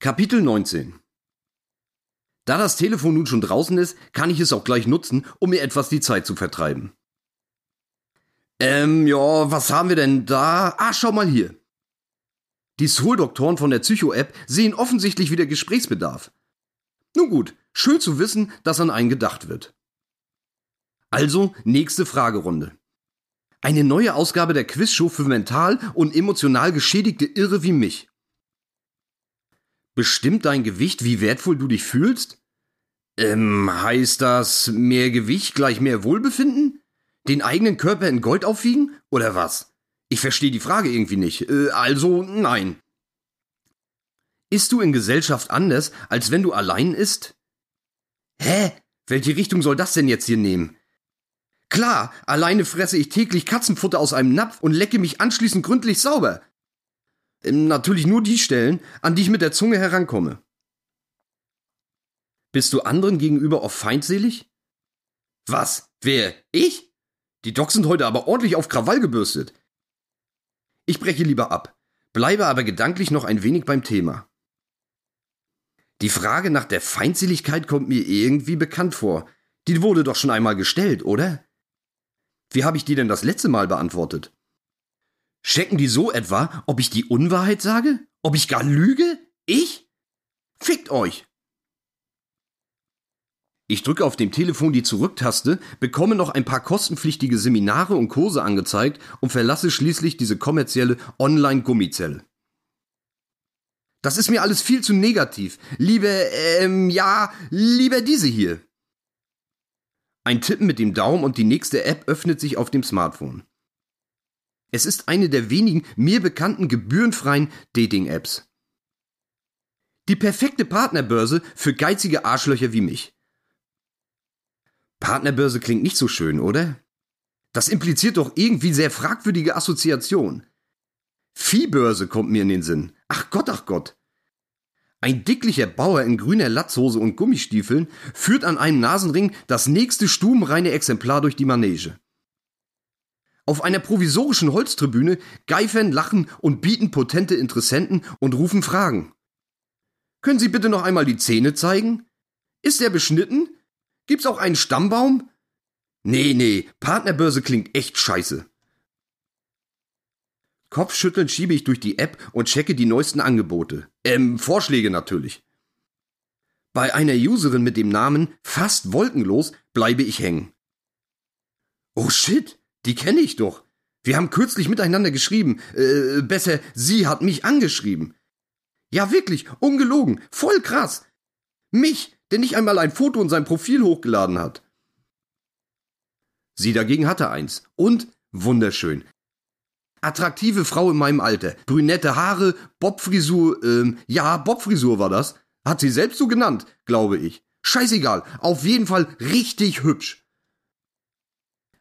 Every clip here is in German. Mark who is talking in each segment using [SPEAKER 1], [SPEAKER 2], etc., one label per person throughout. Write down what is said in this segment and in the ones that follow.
[SPEAKER 1] Kapitel 19 Da das Telefon nun schon draußen ist, kann ich es auch gleich nutzen, um mir etwas die Zeit zu vertreiben. Ähm, ja, was haben wir denn da? Ah, schau mal hier. Die Soul-Doktoren von der Psycho-App sehen offensichtlich wieder Gesprächsbedarf. Nun gut, schön zu wissen, dass an einen gedacht wird. Also, nächste Fragerunde. Eine neue Ausgabe der Quizshow für mental und emotional geschädigte Irre wie mich. Bestimmt dein Gewicht, wie wertvoll du dich fühlst? Ähm, heißt das mehr Gewicht gleich mehr Wohlbefinden? Den eigenen Körper in Gold aufwiegen? Oder was? Ich verstehe die Frage irgendwie nicht. Äh, also nein. Isst du in Gesellschaft anders, als wenn du allein isst? Hä? Welche Richtung soll das denn jetzt hier nehmen? Klar, alleine fresse ich täglich Katzenfutter aus einem Napf und lecke mich anschließend gründlich sauber. Ähm, natürlich nur die Stellen, an die ich mit der Zunge herankomme. Bist du anderen gegenüber oft feindselig? Was? Wer? Ich? Die Docs sind heute aber ordentlich auf Krawall gebürstet. Ich breche lieber ab, bleibe aber gedanklich noch ein wenig beim Thema. Die Frage nach der Feindseligkeit kommt mir irgendwie bekannt vor. Die wurde doch schon einmal gestellt, oder? Wie habe ich die denn das letzte Mal beantwortet? Checken die so etwa, ob ich die Unwahrheit sage? Ob ich gar lüge? Ich? Fickt euch! Ich drücke auf dem Telefon die Zurücktaste, bekomme noch ein paar kostenpflichtige Seminare und Kurse angezeigt und verlasse schließlich diese kommerzielle Online-Gummizelle. Das ist mir alles viel zu negativ. Lieber, ähm, ja, lieber diese hier. Ein Tippen mit dem Daumen und die nächste App öffnet sich auf dem Smartphone. Es ist eine der wenigen mir bekannten gebührenfreien Dating-Apps. Die perfekte Partnerbörse für geizige Arschlöcher wie mich. Partnerbörse klingt nicht so schön, oder? Das impliziert doch irgendwie sehr fragwürdige Assoziation. Viehbörse kommt mir in den Sinn. Ach Gott, ach Gott. Ein dicklicher Bauer in grüner Latzhose und Gummistiefeln führt an einem Nasenring das nächste stubenreine Exemplar durch die Manege. Auf einer provisorischen Holztribüne geifern, lachen und bieten potente Interessenten und rufen Fragen. Können Sie bitte noch einmal die Zähne zeigen? Ist er beschnitten? Gibt's auch einen Stammbaum? Nee, nee, Partnerbörse klingt echt scheiße. Kopfschüttelnd schiebe ich durch die App und checke die neuesten Angebote. Ähm, Vorschläge natürlich. Bei einer Userin mit dem Namen Fast Wolkenlos bleibe ich hängen. Oh shit, die kenne ich doch. Wir haben kürzlich miteinander geschrieben. Äh, besser, sie hat mich angeschrieben. Ja, wirklich, ungelogen, voll krass. Mich, der nicht einmal ein Foto in sein Profil hochgeladen hat. Sie dagegen hatte eins. Und wunderschön. Attraktive Frau in meinem Alter. Brünette Haare, Bobfrisur, ähm, ja, Bobfrisur war das. Hat sie selbst so genannt, glaube ich. Scheißegal, auf jeden Fall richtig hübsch.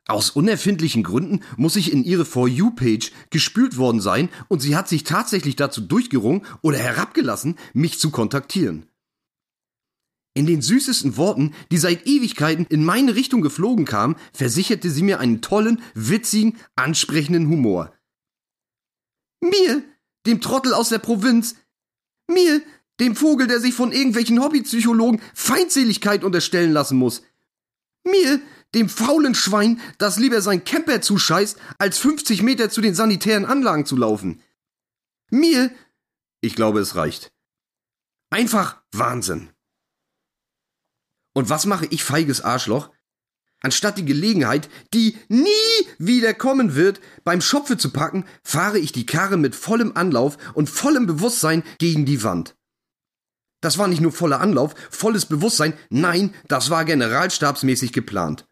[SPEAKER 1] Aus unerfindlichen Gründen muss ich in ihre For You-Page gespült worden sein und sie hat sich tatsächlich dazu durchgerungen oder herabgelassen, mich zu kontaktieren. In den süßesten Worten, die seit Ewigkeiten in meine Richtung geflogen kamen, versicherte sie mir einen tollen, witzigen, ansprechenden Humor. Mir, dem Trottel aus der Provinz. Mir, dem Vogel, der sich von irgendwelchen Hobbypsychologen Feindseligkeit unterstellen lassen muss. Mir, dem faulen Schwein, das lieber sein Camper zuscheißt, als 50 Meter zu den sanitären Anlagen zu laufen. Mir, ich glaube, es reicht. Einfach Wahnsinn. Und was mache ich, feiges Arschloch? Anstatt die Gelegenheit, die nie wieder kommen wird, beim Schopfe zu packen, fahre ich die Karre mit vollem Anlauf und vollem Bewusstsein gegen die Wand. Das war nicht nur voller Anlauf, volles Bewusstsein, nein, das war generalstabsmäßig geplant.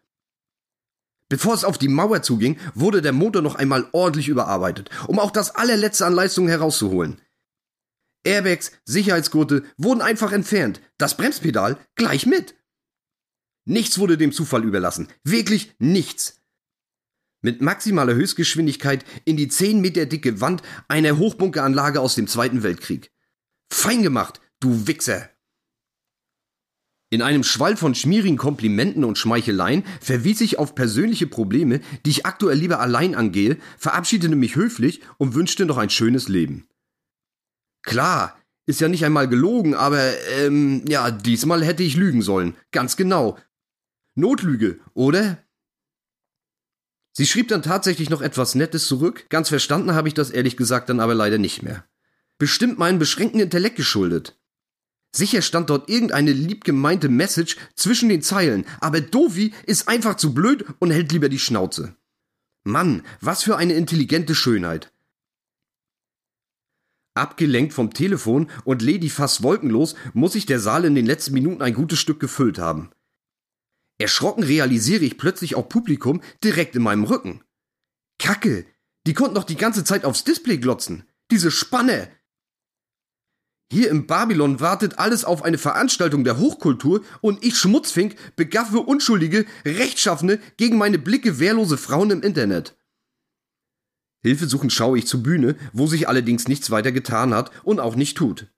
[SPEAKER 1] Bevor es auf die Mauer zuging, wurde der Motor noch einmal ordentlich überarbeitet, um auch das allerletzte an Leistung herauszuholen. Airbags, Sicherheitsgurte wurden einfach entfernt, das Bremspedal gleich mit. Nichts wurde dem Zufall überlassen. Wirklich nichts. Mit maximaler Höchstgeschwindigkeit in die 10 Meter dicke Wand einer Hochbunkeranlage aus dem Zweiten Weltkrieg. Fein gemacht, du Wichser! In einem Schwall von schmierigen Komplimenten und Schmeicheleien verwies ich auf persönliche Probleme, die ich aktuell lieber allein angehe, verabschiedete mich höflich und wünschte noch ein schönes Leben. Klar, Ist ja nicht einmal gelogen, aber ähm, ja, diesmal hätte ich lügen sollen. Ganz genau. Notlüge, oder? Sie schrieb dann tatsächlich noch etwas Nettes zurück. Ganz verstanden habe ich das ehrlich gesagt dann aber leider nicht mehr. Bestimmt meinen beschränkten Intellekt geschuldet. Sicher stand dort irgendeine liebgemeinte Message zwischen den Zeilen, aber Dovi ist einfach zu blöd und hält lieber die Schnauze. Mann, was für eine intelligente Schönheit. Abgelenkt vom Telefon und Lady fast wolkenlos, muss sich der Saal in den letzten Minuten ein gutes Stück gefüllt haben. Erschrocken realisiere ich plötzlich auch Publikum direkt in meinem Rücken. Kacke, die konnten doch die ganze Zeit aufs Display glotzen. Diese Spanne. Hier im Babylon wartet alles auf eine Veranstaltung der Hochkultur und ich Schmutzfink begaffe unschuldige, rechtschaffene gegen meine Blicke wehrlose Frauen im Internet. Hilfesuchend schaue ich zur Bühne, wo sich allerdings nichts weiter getan hat und auch nicht tut.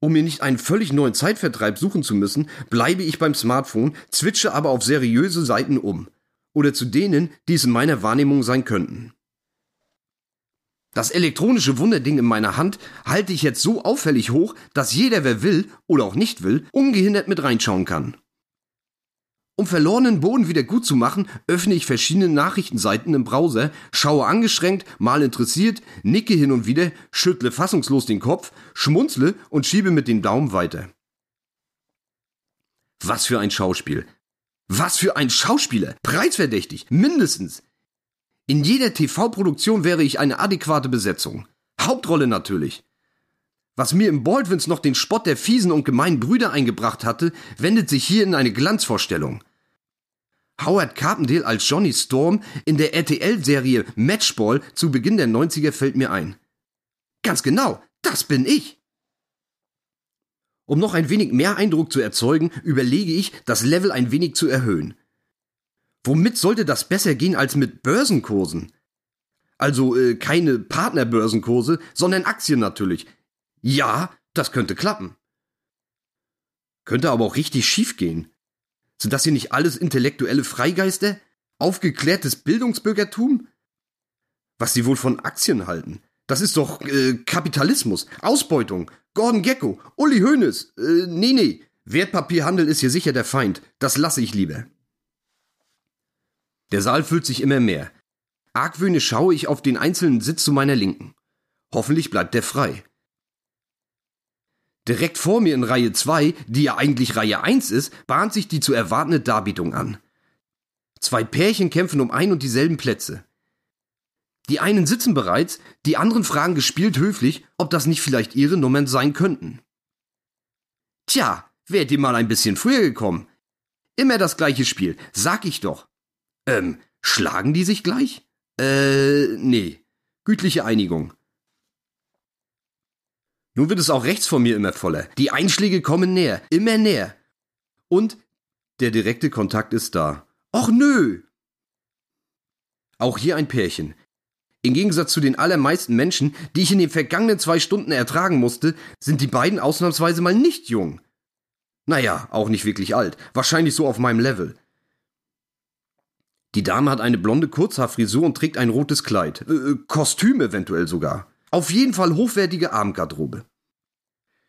[SPEAKER 1] Um mir nicht einen völlig neuen Zeitvertreib suchen zu müssen, bleibe ich beim Smartphone, zwitsche aber auf seriöse Seiten um. Oder zu denen, die es in meiner Wahrnehmung sein könnten. Das elektronische Wunderding in meiner Hand halte ich jetzt so auffällig hoch, dass jeder, wer will oder auch nicht will, ungehindert mit reinschauen kann. Um verlorenen Boden wieder gut zu machen, öffne ich verschiedene Nachrichtenseiten im Browser, schaue angeschränkt, mal interessiert, nicke hin und wieder, schüttle fassungslos den Kopf, schmunzle und schiebe mit dem Daumen weiter. Was für ein Schauspiel. Was für ein Schauspieler. Preisverdächtig. Mindestens. In jeder TV-Produktion wäre ich eine adäquate Besetzung. Hauptrolle natürlich. Was mir im Baldwins noch den Spott der fiesen und gemeinen Brüder eingebracht hatte, wendet sich hier in eine Glanzvorstellung. Howard Carpendale als Johnny Storm in der RTL-Serie Matchball zu Beginn der 90er fällt mir ein. Ganz genau, das bin ich. Um noch ein wenig mehr Eindruck zu erzeugen, überlege ich, das Level ein wenig zu erhöhen. Womit sollte das besser gehen als mit Börsenkursen? Also äh, keine Partnerbörsenkurse, sondern Aktien natürlich, ja, das könnte klappen. Könnte aber auch richtig schief gehen. Sind das hier nicht alles intellektuelle Freigeister? Aufgeklärtes Bildungsbürgertum? Was sie wohl von Aktien halten? Das ist doch äh, Kapitalismus, Ausbeutung, Gordon Gecko, Uli Hoeneß. Äh, nee, nee, Wertpapierhandel ist hier sicher der Feind. Das lasse ich lieber. Der Saal füllt sich immer mehr. Argwöhnisch schaue ich auf den einzelnen Sitz zu meiner Linken. Hoffentlich bleibt der frei. Direkt vor mir in Reihe 2, die ja eigentlich Reihe 1 ist, bahnt sich die zu erwartende Darbietung an. Zwei Pärchen kämpfen um ein und dieselben Plätze. Die einen sitzen bereits, die anderen fragen gespielt höflich, ob das nicht vielleicht ihre Nummern sein könnten. Tja, wärt ihr mal ein bisschen früher gekommen. Immer das gleiche Spiel, sag ich doch. Ähm, schlagen die sich gleich? Äh, nee. Gütliche Einigung. Nun wird es auch rechts von mir immer voller. Die Einschläge kommen näher, immer näher. Und der direkte Kontakt ist da. Och nö! Auch hier ein Pärchen. Im Gegensatz zu den allermeisten Menschen, die ich in den vergangenen zwei Stunden ertragen musste, sind die beiden ausnahmsweise mal nicht jung. Naja, auch nicht wirklich alt. Wahrscheinlich so auf meinem Level. Die Dame hat eine blonde Kurzhaarfrisur und trägt ein rotes Kleid. Äh, äh Kostüm eventuell sogar. Auf jeden Fall hochwertige Abendgarderobe.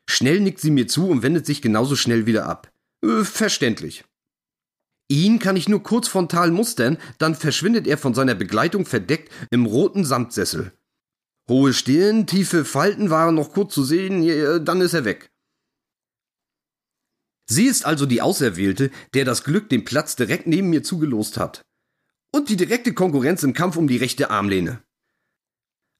[SPEAKER 1] Schnell nickt sie mir zu und wendet sich genauso schnell wieder ab. Äh, verständlich. Ihn kann ich nur kurz frontal mustern, dann verschwindet er von seiner Begleitung verdeckt im roten Samtsessel. Hohe Stirn, tiefe Falten waren noch kurz zu sehen, dann ist er weg. Sie ist also die Auserwählte, der das Glück den Platz direkt neben mir zugelost hat. Und die direkte Konkurrenz im Kampf um die rechte Armlehne.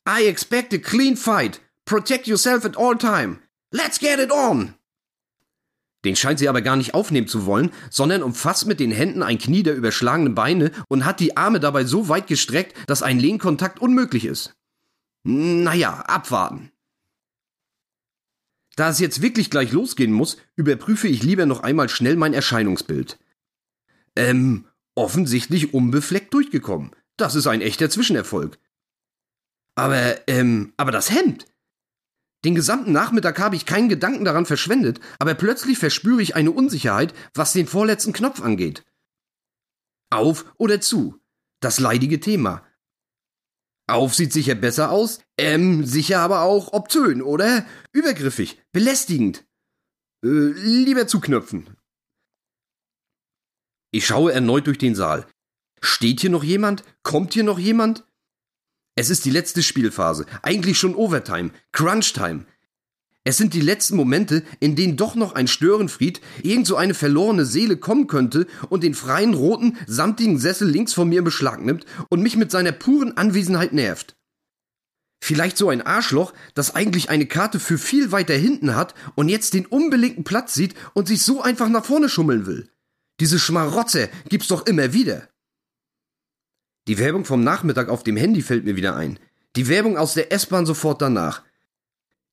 [SPEAKER 1] I expect a clean fight. Protect yourself at all time. Let's get it on! Den scheint sie aber gar nicht aufnehmen zu wollen, sondern umfasst mit den Händen ein Knie der überschlagenen Beine und hat die Arme dabei so weit gestreckt, dass ein Lehnkontakt unmöglich ist. Naja, abwarten. Da es jetzt wirklich gleich losgehen muss, überprüfe ich lieber noch einmal schnell mein Erscheinungsbild. Ähm, offensichtlich unbefleckt durchgekommen. Das ist ein echter Zwischenerfolg. Aber, ähm, aber das Hemd. Den gesamten Nachmittag habe ich keinen Gedanken daran verschwendet, aber plötzlich verspüre ich eine Unsicherheit, was den vorletzten Knopf angeht. Auf oder zu? Das leidige Thema. Auf sieht sicher besser aus, ähm, sicher aber auch obszön, oder? Übergriffig, belästigend. Äh, lieber zuknöpfen. Ich schaue erneut durch den Saal. Steht hier noch jemand? Kommt hier noch jemand? Es ist die letzte Spielphase, eigentlich schon Overtime, Crunch-Time. Es sind die letzten Momente, in denen doch noch ein Störenfried, irgend so eine verlorene Seele kommen könnte und den freien roten, samtigen Sessel links von mir in Beschlag nimmt und mich mit seiner puren Anwesenheit nervt. Vielleicht so ein Arschloch, das eigentlich eine Karte für viel weiter hinten hat und jetzt den unbelegten Platz sieht und sich so einfach nach vorne schummeln will. Diese Schmarotze gibt's doch immer wieder. Die Werbung vom Nachmittag auf dem Handy fällt mir wieder ein. Die Werbung aus der S-Bahn sofort danach.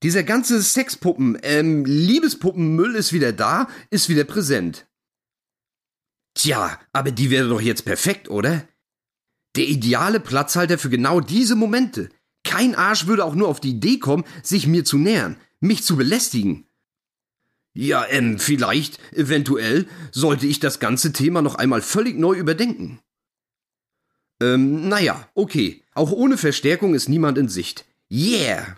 [SPEAKER 1] Dieser ganze Sexpuppen, ähm, Liebespuppenmüll ist wieder da, ist wieder präsent. Tja, aber die wäre doch jetzt perfekt, oder? Der ideale Platzhalter für genau diese Momente. Kein Arsch würde auch nur auf die Idee kommen, sich mir zu nähern, mich zu belästigen. Ja, ähm, vielleicht, eventuell, sollte ich das ganze Thema noch einmal völlig neu überdenken. Ähm, naja, okay. Auch ohne Verstärkung ist niemand in Sicht. Yeah!